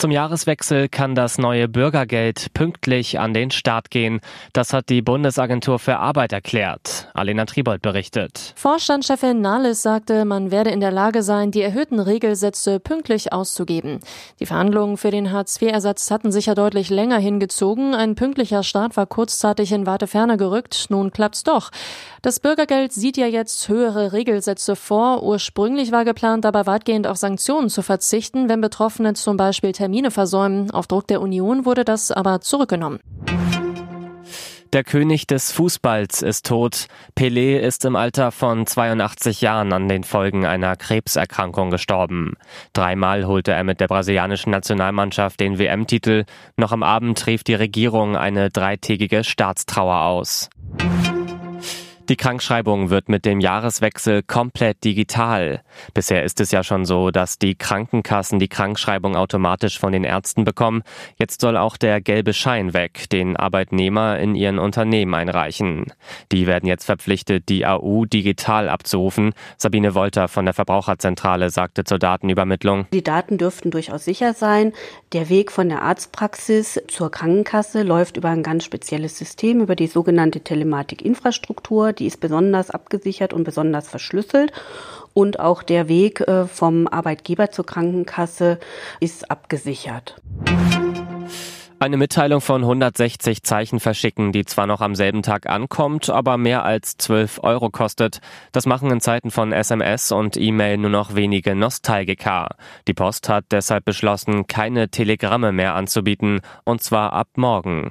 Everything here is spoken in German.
Zum Jahreswechsel kann das neue Bürgergeld pünktlich an den Start gehen. Das hat die Bundesagentur für Arbeit erklärt. Alena Tribold berichtet. Vorstandschefin Nahles sagte, man werde in der Lage sein, die erhöhten Regelsätze pünktlich auszugeben. Die Verhandlungen für den Hartz-IV-Ersatz hatten sich ja deutlich länger hingezogen. Ein pünktlicher Start war kurzzeitig in Warteferne gerückt. Nun klappt's doch. Das Bürgergeld sieht ja jetzt höhere Regelsätze vor. Ursprünglich war geplant, dabei weitgehend auf Sanktionen zu verzichten, wenn Betroffene zum Beispiel Termine versäumen. Auf Druck der Union wurde das aber zurückgenommen. Der König des Fußballs ist tot. Pelé ist im Alter von 82 Jahren an den Folgen einer Krebserkrankung gestorben. Dreimal holte er mit der brasilianischen Nationalmannschaft den WM-Titel. Noch am Abend rief die Regierung eine dreitägige Staatstrauer aus. Die Krankschreibung wird mit dem Jahreswechsel komplett digital. Bisher ist es ja schon so, dass die Krankenkassen die Krankschreibung automatisch von den Ärzten bekommen. Jetzt soll auch der gelbe Schein weg, den Arbeitnehmer in ihren Unternehmen einreichen. Die werden jetzt verpflichtet, die AU digital abzurufen. Sabine Wolter von der Verbraucherzentrale sagte zur Datenübermittlung. Die Daten dürften durchaus sicher sein. Der Weg von der Arztpraxis zur Krankenkasse läuft über ein ganz spezielles System, über die sogenannte Telematikinfrastruktur die ist besonders abgesichert und besonders verschlüsselt. Und auch der Weg äh, vom Arbeitgeber zur Krankenkasse ist abgesichert. Eine Mitteilung von 160 Zeichen verschicken, die zwar noch am selben Tag ankommt, aber mehr als 12 Euro kostet. Das machen in Zeiten von SMS und E-Mail nur noch wenige Nostalgiker. Die Post hat deshalb beschlossen, keine Telegramme mehr anzubieten, und zwar ab morgen.